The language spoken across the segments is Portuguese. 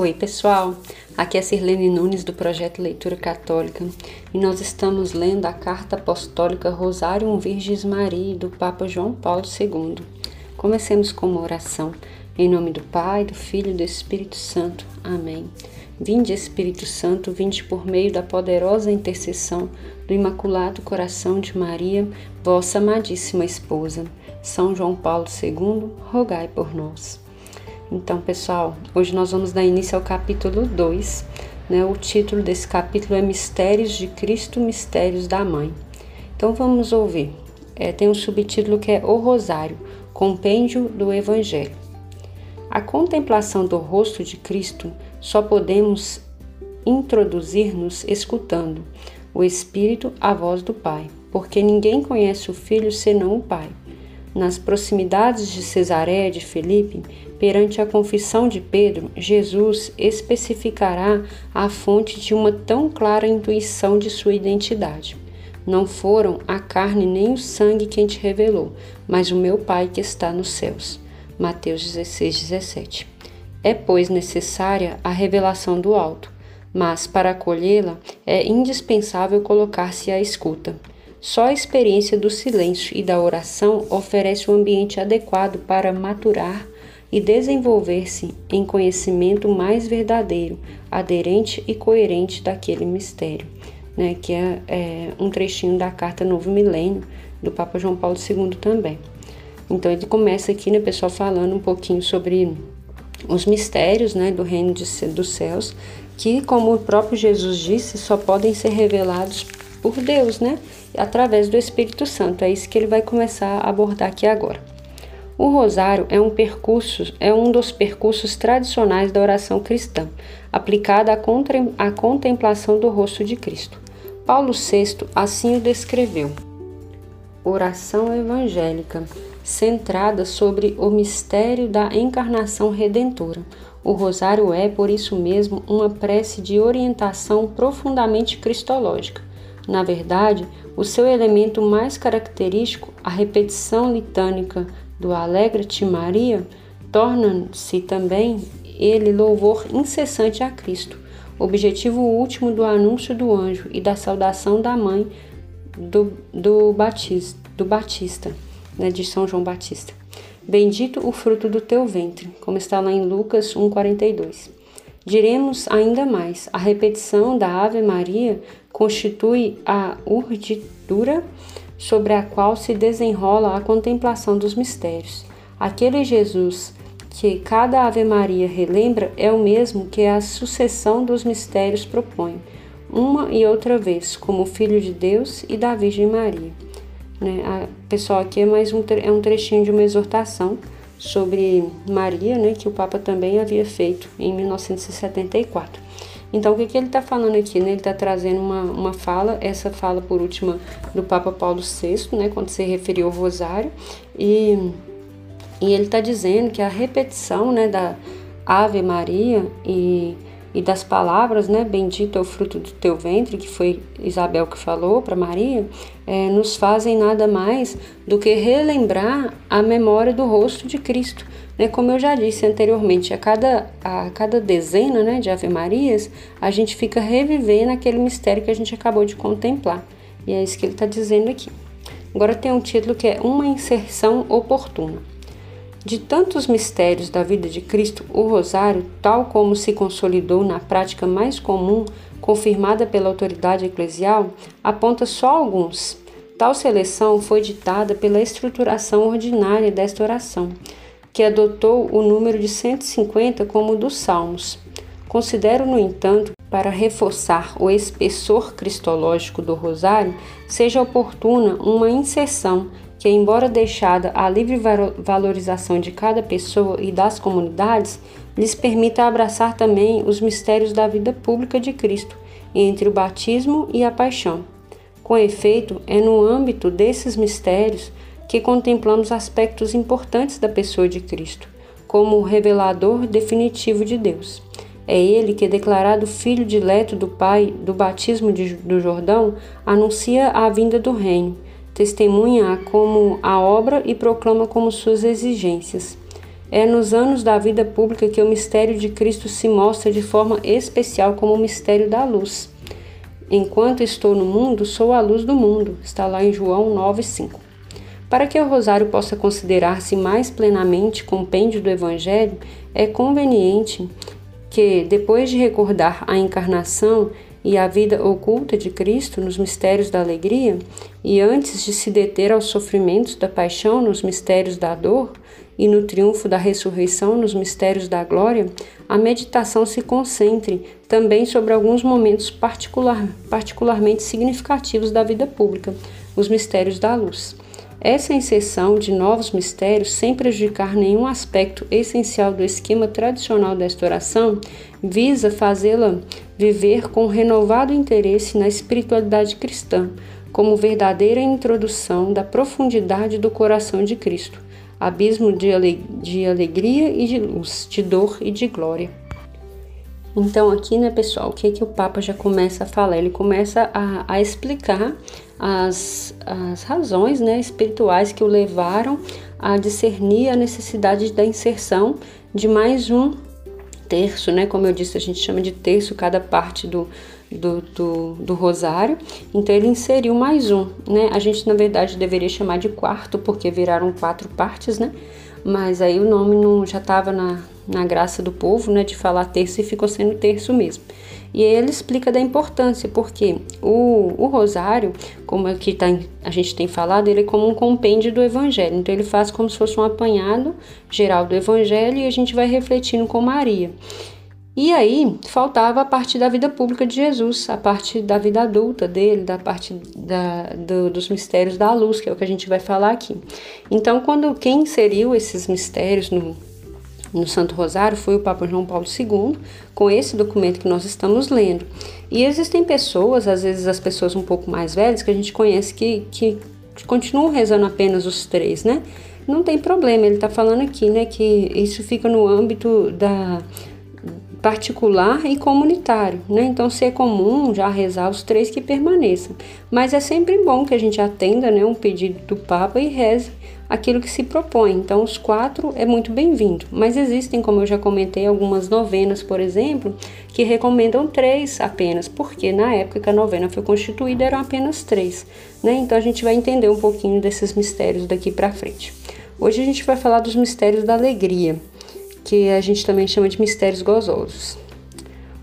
Oi, pessoal. Aqui é Sirlene Nunes do projeto Leitura Católica e nós estamos lendo a carta apostólica Rosarium Virgis Maria do Papa João Paulo II. Comecemos com uma oração. Em nome do Pai, do Filho e do Espírito Santo. Amém. Vinde, Espírito Santo, vinde por meio da poderosa intercessão do Imaculado Coração de Maria, vossa amadíssima esposa. São João Paulo II, rogai por nós. Então, pessoal, hoje nós vamos dar início ao capítulo 2. Né? O título desse capítulo é Mistérios de Cristo, Mistérios da Mãe. Então, vamos ouvir. É, tem um subtítulo que é O Rosário, Compêndio do Evangelho. A contemplação do rosto de Cristo só podemos introduzir-nos escutando o Espírito, a voz do Pai, porque ninguém conhece o Filho senão o Pai. Nas proximidades de Cesareia de Felipe, perante a confissão de Pedro, Jesus especificará a fonte de uma tão clara intuição de sua identidade. Não foram a carne nem o sangue quem te revelou, mas o meu Pai que está nos céus. Mateus 16, 17. É, pois, necessária a revelação do alto, mas para acolhê-la é indispensável colocar-se à escuta. Só a experiência do silêncio e da oração oferece um ambiente adequado para maturar e desenvolver-se em conhecimento mais verdadeiro, aderente e coerente daquele mistério, né, que é, é um trechinho da carta Novo Milênio do Papa João Paulo II também. Então ele começa aqui, né, pessoal, falando um pouquinho sobre os mistérios, né, do reino de, dos céus, que, como o próprio Jesus disse, só podem ser revelados por Deus, né? Através do Espírito Santo. É isso que ele vai começar a abordar aqui agora. O rosário é um percurso, é um dos percursos tradicionais da oração cristã, aplicada à contemplação do rosto de Cristo. Paulo VI assim o descreveu. Oração evangélica, centrada sobre o mistério da encarnação redentora. O rosário é, por isso mesmo, uma prece de orientação profundamente cristológica na verdade, o seu elemento mais característico, a repetição litânica do Alegra-te Maria, torna-se também ele louvor incessante a Cristo, objetivo último do anúncio do anjo e da saudação da mãe do, do, Batista, do Batista, né, de São João Batista. Bendito o fruto do teu ventre, como está lá em Lucas 1,42. Diremos ainda mais: a repetição da Ave Maria constitui a urdidura sobre a qual se desenrola a contemplação dos mistérios. Aquele Jesus que cada Ave Maria relembra é o mesmo que a sucessão dos mistérios propõe, uma e outra vez, como Filho de Deus e da Virgem Maria. Né? A, pessoal, aqui é mais um, é um trechinho de uma exortação sobre Maria, né, que o Papa também havia feito em 1974. Então, o que, que ele está falando aqui? Né? Ele está trazendo uma, uma fala, essa fala por última do Papa Paulo VI, né, quando se referiu ao Rosário, e, e ele está dizendo que a repetição né, da Ave Maria e e das palavras, né, bendito é o fruto do teu ventre, que foi Isabel que falou para Maria, é, nos fazem nada mais do que relembrar a memória do rosto de Cristo. Né? Como eu já disse anteriormente, a cada, a cada dezena né, de Ave Marias, a gente fica revivendo aquele mistério que a gente acabou de contemplar. E é isso que ele está dizendo aqui. Agora tem um título que é Uma Inserção Oportuna. De tantos mistérios da vida de Cristo, o rosário, tal como se consolidou na prática mais comum, confirmada pela autoridade eclesial, aponta só alguns. Tal seleção foi ditada pela estruturação ordinária desta oração, que adotou o número de 150 como dos Salmos. Considero, no entanto, para reforçar o espessor cristológico do rosário, seja oportuna uma inserção que, embora deixada à livre valorização de cada pessoa e das comunidades, lhes permita abraçar também os mistérios da vida pública de Cristo, entre o batismo e a paixão. Com efeito, é no âmbito desses mistérios que contemplamos aspectos importantes da pessoa de Cristo, como o revelador definitivo de Deus. É ele que, declarado filho dileto do Pai do batismo de, do Jordão, anuncia a vinda do reino testemunha como a obra e proclama como suas exigências. É nos anos da vida pública que o mistério de Cristo se mostra de forma especial como o mistério da luz. Enquanto estou no mundo, sou a luz do mundo. Está lá em João 9:5. Para que o rosário possa considerar-se mais plenamente compêndio do evangelho, é conveniente que, depois de recordar a encarnação e a vida oculta de Cristo nos mistérios da alegria, e antes de se deter aos sofrimentos da paixão nos mistérios da dor, e no triunfo da ressurreição nos mistérios da glória, a meditação se concentre também sobre alguns momentos particular, particularmente significativos da vida pública, os mistérios da luz. Essa inserção de novos mistérios, sem prejudicar nenhum aspecto essencial do esquema tradicional desta oração, visa fazê-la viver com renovado interesse na espiritualidade cristã, como verdadeira introdução da profundidade do coração de Cristo, abismo de, de alegria e de luz, de dor e de glória. Então, aqui, né, pessoal, o que, que o Papa já começa a falar? Ele começa a, a explicar as, as razões né, espirituais que o levaram a discernir a necessidade da inserção de mais um terço, né? Como eu disse, a gente chama de terço cada parte do, do, do, do, rosário. Então ele inseriu mais um, né? A gente na verdade deveria chamar de quarto, porque viraram quatro partes, né? Mas aí o nome não já estava na, na graça do povo, né? De falar terço e ficou sendo terço mesmo. E ele explica da importância, porque o, o rosário, como aqui tá, a gente tem falado, ele é como um compêndio do evangelho. Então ele faz como se fosse um apanhado geral do evangelho e a gente vai refletindo com Maria. E aí faltava a parte da vida pública de Jesus, a parte da vida adulta dele, da parte da, do, dos mistérios da luz, que é o que a gente vai falar aqui. Então, quando quem inseriu esses mistérios no, no Santo Rosário foi o Papa João Paulo II, com esse documento que nós estamos lendo. E existem pessoas, às vezes as pessoas um pouco mais velhas, que a gente conhece que, que continuam rezando apenas os três, né? Não tem problema, ele está falando aqui, né, que isso fica no âmbito da particular e comunitário, né? Então, se é comum já rezar os três que permaneçam, mas é sempre bom que a gente atenda, né, um pedido do Papa e reze aquilo que se propõe. Então, os quatro é muito bem-vindo. Mas existem, como eu já comentei, algumas novenas, por exemplo, que recomendam três apenas, porque na época que a novena foi constituída eram apenas três. Né? Então, a gente vai entender um pouquinho desses mistérios daqui para frente. Hoje a gente vai falar dos mistérios da alegria, que a gente também chama de mistérios gozosos.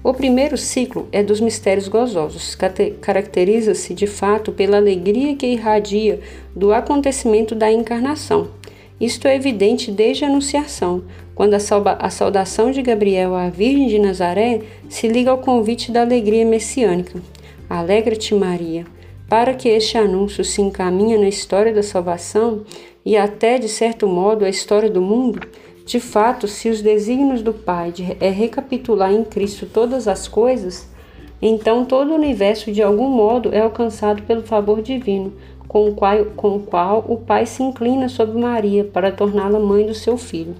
O primeiro ciclo é dos mistérios gozosos. Caracteriza-se, de fato, pela alegria que irradia do acontecimento da encarnação. Isto é evidente desde a Anunciação, quando a saudação de Gabriel à Virgem de Nazaré se liga ao convite da alegria messiânica. Alegra-te, Maria. Para que este anúncio se encaminhe na história da salvação e até, de certo modo, a história do mundo, de fato, se os desígnios do Pai é recapitular em Cristo todas as coisas, então todo o universo de algum modo é alcançado pelo favor divino, com o qual, com o, qual o Pai se inclina sobre Maria para torná-la mãe do seu filho.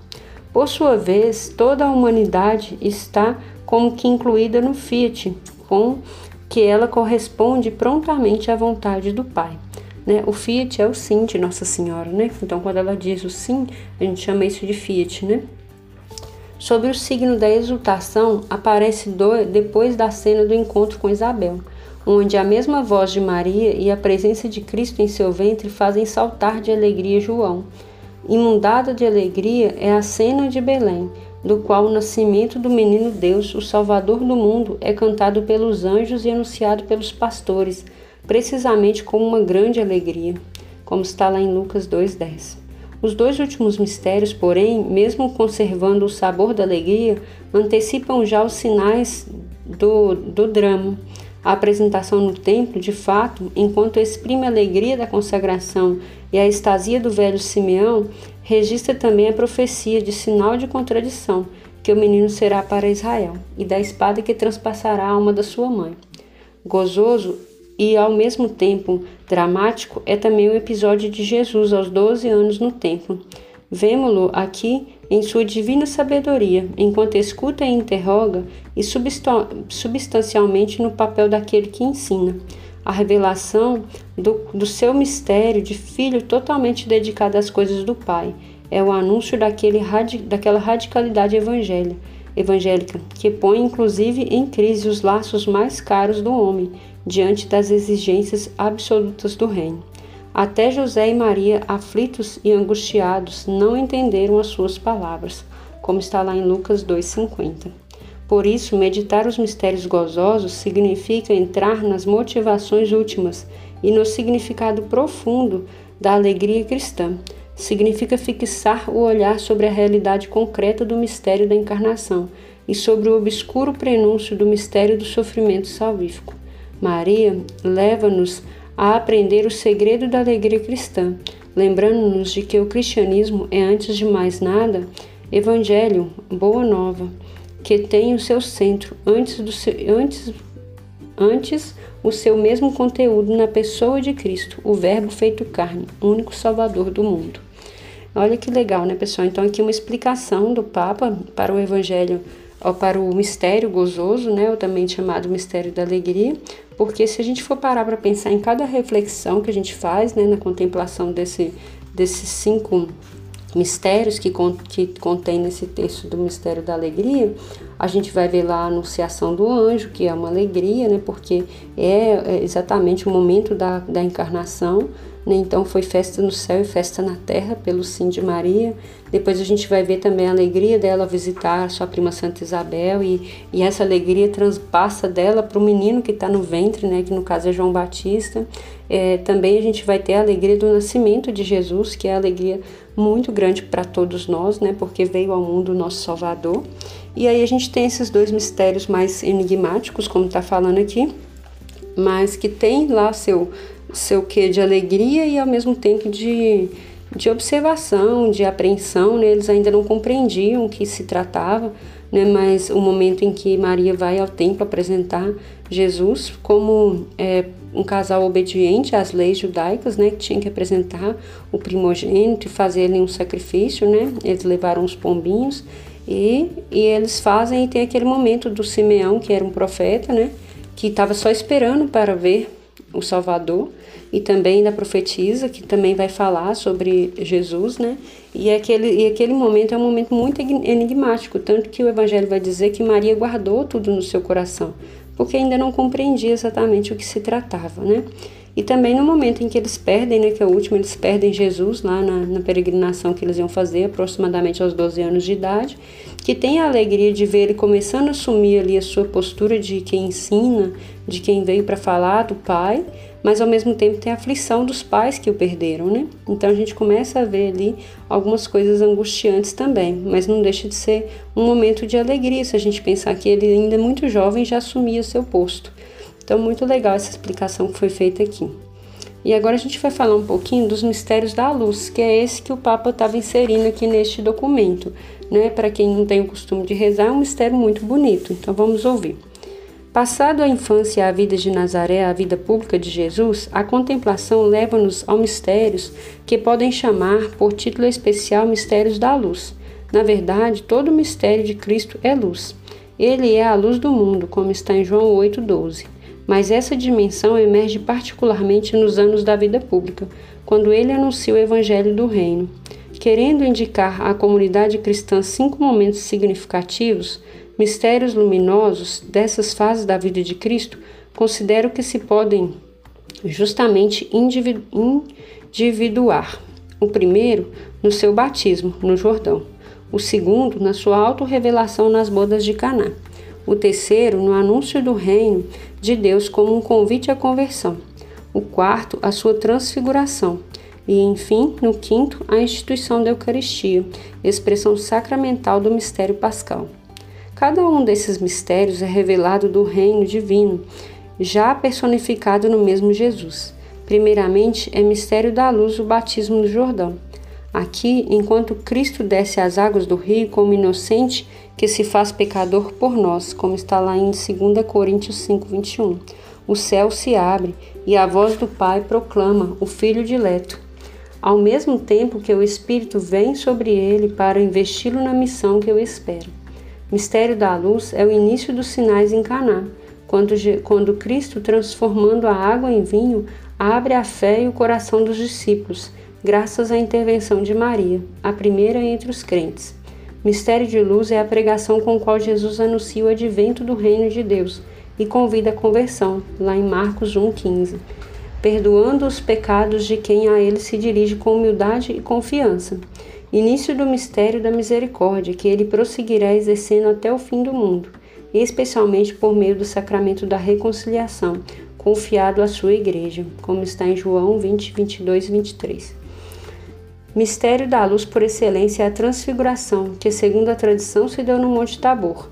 Por sua vez, toda a humanidade está como que incluída no Fiat, com que ela corresponde prontamente à vontade do Pai. Né? O Fiat é o sim de Nossa Senhora, né? Então, quando ela diz o sim, a gente chama isso de Fiat, né? Sobre o signo da exultação, aparece do, depois da cena do encontro com Isabel, onde a mesma voz de Maria e a presença de Cristo em seu ventre fazem saltar de alegria João. Inundada de alegria é a cena de Belém, do qual o nascimento do menino Deus, o Salvador do mundo, é cantado pelos anjos e anunciado pelos pastores precisamente com uma grande alegria, como está lá em Lucas 2,10. Os dois últimos mistérios, porém, mesmo conservando o sabor da alegria, antecipam já os sinais do, do drama. A apresentação no templo, de fato, enquanto exprime a alegria da consagração e a estasia do velho Simeão, registra também a profecia de sinal de contradição que o menino será para Israel e da espada que transpassará a alma da sua mãe. Gozoso e ao mesmo tempo dramático é também o episódio de Jesus aos 12 anos no templo. Vemo-lo aqui em sua divina sabedoria, enquanto escuta e interroga, e substancialmente no papel daquele que ensina. A revelação do, do seu mistério de filho totalmente dedicado às coisas do Pai, é o anúncio daquele, daquela radicalidade evangélica, evangélica, que põe inclusive em crise os laços mais caros do homem diante das exigências absolutas do reino. Até José e Maria, aflitos e angustiados, não entenderam as suas palavras, como está lá em Lucas 2,50. Por isso, meditar os mistérios gozosos significa entrar nas motivações últimas e no significado profundo da alegria cristã. Significa fixar o olhar sobre a realidade concreta do mistério da encarnação e sobre o obscuro prenúncio do mistério do sofrimento salvífico. Maria leva-nos a aprender o segredo da alegria cristã, lembrando-nos de que o cristianismo é, antes de mais nada, evangelho, boa nova, que tem o seu centro antes, do seu, antes, antes o seu mesmo conteúdo na pessoa de Cristo, o Verbo feito carne, único Salvador do mundo. Olha que legal, né, pessoal? Então, aqui uma explicação do Papa para o Evangelho, ou para o mistério gozoso, né, ou também chamado mistério da alegria, porque se a gente for parar para pensar em cada reflexão que a gente faz, né, na contemplação desse, desses cinco mistérios que, que contém nesse texto do mistério da alegria, a gente vai ver lá a anunciação do anjo, que é uma alegria, né, porque é, é exatamente o momento da, da encarnação, então foi festa no céu e festa na terra pelo sim de Maria. Depois a gente vai ver também a alegria dela visitar a sua prima Santa Isabel e, e essa alegria transpassa dela para o menino que está no ventre, né, que no caso é João Batista. É, também a gente vai ter a alegria do nascimento de Jesus, que é a alegria muito grande para todos nós, né? Porque veio ao mundo o nosso Salvador. E aí a gente tem esses dois mistérios mais enigmáticos, como está falando aqui, mas que tem lá seu seu quê de alegria e ao mesmo tempo de, de observação, de apreensão, né? Eles ainda não compreendiam o que se tratava, né? Mas o momento em que Maria vai ao templo apresentar Jesus como é, um casal obediente às leis judaicas, né, que tinha que apresentar o primogênito e fazer ali um sacrifício, né? Eles levaram os pombinhos e, e eles fazem e tem aquele momento do Simeão, que era um profeta, né, que estava só esperando para ver o Salvador, e também da profetisa, que também vai falar sobre Jesus, né? E aquele, e aquele momento é um momento muito enigmático, tanto que o Evangelho vai dizer que Maria guardou tudo no seu coração, porque ainda não compreendia exatamente o que se tratava, né? E também no momento em que eles perdem, né, que é o último, eles perdem Jesus lá na, na, peregrinação que eles iam fazer, aproximadamente aos 12 anos de idade, que tem a alegria de ver ele começando a assumir ali a sua postura de quem ensina, de quem veio para falar do Pai, mas ao mesmo tempo tem a aflição dos pais que o perderam, né? Então a gente começa a ver ali algumas coisas angustiantes também, mas não deixa de ser um momento de alegria se a gente pensar que ele ainda é muito jovem já assumia seu posto. Então muito legal essa explicação que foi feita aqui. E agora a gente vai falar um pouquinho dos mistérios da luz, que é esse que o Papa estava inserindo aqui neste documento. Né? Para quem não tem o costume de rezar, é um mistério muito bonito. Então vamos ouvir. Passado a infância e a vida de Nazaré, a vida pública de Jesus, a contemplação leva-nos ao mistérios que podem chamar por título especial mistérios da luz. Na verdade, todo o mistério de Cristo é luz. Ele é a luz do mundo, como está em João 8,12. Mas essa dimensão emerge particularmente nos anos da vida pública, quando ele anuncia o Evangelho do Reino. Querendo indicar à comunidade cristã cinco momentos significativos, mistérios luminosos dessas fases da vida de Cristo, considero que se podem justamente individuar. O primeiro, no seu batismo, no Jordão. O segundo, na sua autorrevelação nas bodas de Caná. O terceiro, no anúncio do reino de Deus como um convite à conversão. O quarto, a sua transfiguração. E, enfim, no quinto, a instituição da Eucaristia, expressão sacramental do mistério pascal. Cada um desses mistérios é revelado do reino divino, já personificado no mesmo Jesus. Primeiramente, é mistério da luz o batismo no Jordão. Aqui, enquanto Cristo desce às águas do rio como inocente que se faz pecador por nós, como está lá em 2 Coríntios 5, 21, o céu se abre e a voz do Pai proclama o Filho dileto. Ao mesmo tempo que o Espírito vem sobre ele para investi-lo na missão que eu espero. Mistério da luz é o início dos sinais em Caná, quando, quando Cristo, transformando a água em vinho, abre a fé e o coração dos discípulos, graças à intervenção de Maria, a primeira entre os crentes. Mistério de luz é a pregação com qual Jesus anuncia o advento do reino de Deus e convida a conversão, lá em Marcos 1,15, perdoando os pecados de quem a ele se dirige com humildade e confiança. Início do mistério da misericórdia, que ele prosseguirá exercendo até o fim do mundo, especialmente por meio do sacramento da reconciliação, confiado à sua igreja, como está em João 20, 22 e 23. Mistério da luz por excelência é a transfiguração, que, segundo a tradição, se deu no Monte Tabor.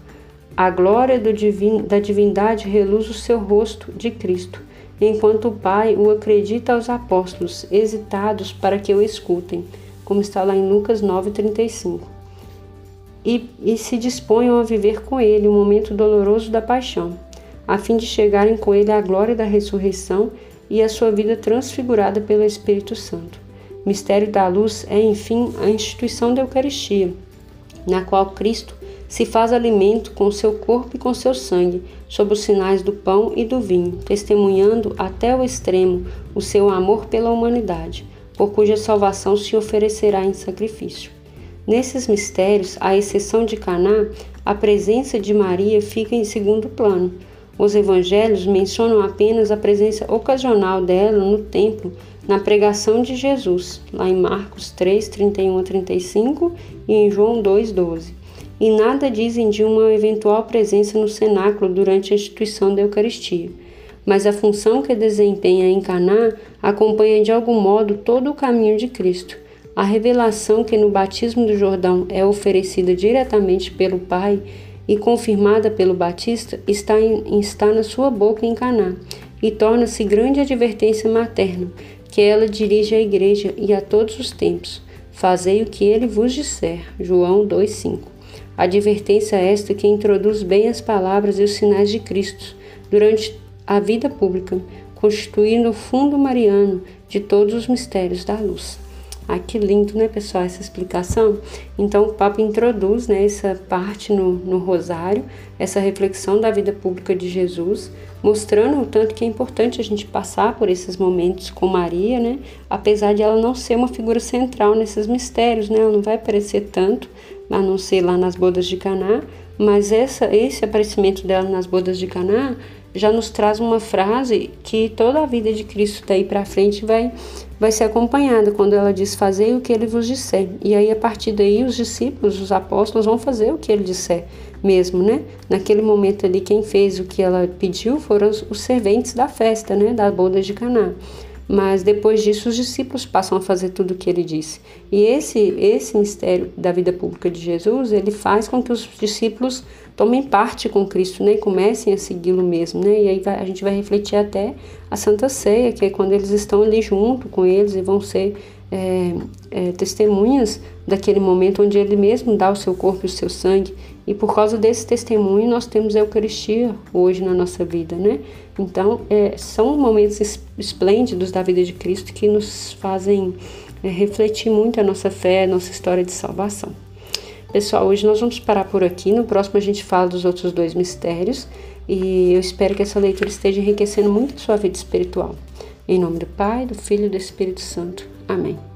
A glória divin, da divindade reluz o seu rosto de Cristo, enquanto o Pai o acredita aos apóstolos, hesitados para que o escutem, como está lá em Lucas 9,35. E, e se disponham a viver com ele o momento doloroso da paixão, a fim de chegarem com ele à glória da ressurreição e a sua vida transfigurada pelo Espírito Santo. Mistério da luz é, enfim, a instituição da Eucaristia, na qual Cristo se faz alimento com seu corpo e com seu sangue, sob os sinais do pão e do vinho, testemunhando até o extremo o seu amor pela humanidade, por cuja salvação se oferecerá em sacrifício. Nesses mistérios, à exceção de Caná, a presença de Maria fica em segundo plano. Os evangelhos mencionam apenas a presença ocasional dela no templo na pregação de Jesus, lá em Marcos 3, 31 a 35 e em João 2, 12. E nada dizem de uma eventual presença no cenáculo durante a instituição da Eucaristia. Mas a função que desempenha em Caná acompanha de algum modo todo o caminho de Cristo. A revelação que no batismo do Jordão é oferecida diretamente pelo Pai e confirmada pelo Batista está, em, está na sua boca em Caná e torna-se grande advertência materna que ela dirige à igreja e a todos os tempos. Fazei o que ele vos disser. João 2:5. Advertência esta que introduz bem as palavras e os sinais de Cristo durante a vida pública, constituindo o fundo mariano de todos os mistérios da luz. Ah, que lindo, né, pessoal, essa explicação? Então, o Papa introduz né, essa parte no, no Rosário, essa reflexão da vida pública de Jesus, mostrando o tanto que é importante a gente passar por esses momentos com Maria, né? Apesar de ela não ser uma figura central nesses mistérios, né? Ela não vai aparecer tanto, a não ser lá nas bodas de Caná, mas essa, esse aparecimento dela nas bodas de Caná já nos traz uma frase que toda a vida de Cristo daí para frente vai vai ser acompanhada quando ela diz: Fazei o que ele vos disser. E aí, a partir daí, os discípulos, os apóstolos, vão fazer o que ele disser mesmo, né? Naquele momento ali, quem fez o que ela pediu foram os, os serventes da festa, né? Da boda de Caná. Mas depois disso, os discípulos passam a fazer tudo o que ele disse. E esse, esse mistério da vida pública de Jesus, ele faz com que os discípulos tomem parte com Cristo, né? E comecem a segui-lo mesmo, né? E aí a gente vai refletir até a Santa Ceia, que é quando eles estão ali junto com eles e vão ser é, é, testemunhas daquele momento onde ele mesmo dá o seu corpo e o seu sangue. E por causa desse testemunho, nós temos a Eucaristia hoje na nossa vida, né? Então, é, são momentos esplêndidos da vida de Cristo que nos fazem é, refletir muito a nossa fé, a nossa história de salvação. Pessoal, hoje nós vamos parar por aqui. No próximo a gente fala dos outros dois mistérios. E eu espero que essa leitura esteja enriquecendo muito a sua vida espiritual. Em nome do Pai, do Filho e do Espírito Santo. Amém.